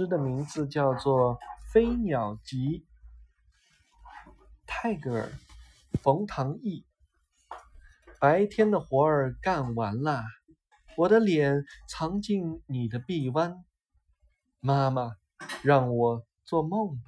诗的名字叫做《飞鸟集》，泰戈尔、冯唐译。白天的活儿干完了，我的脸藏进你的臂弯，妈妈，让我做梦吧。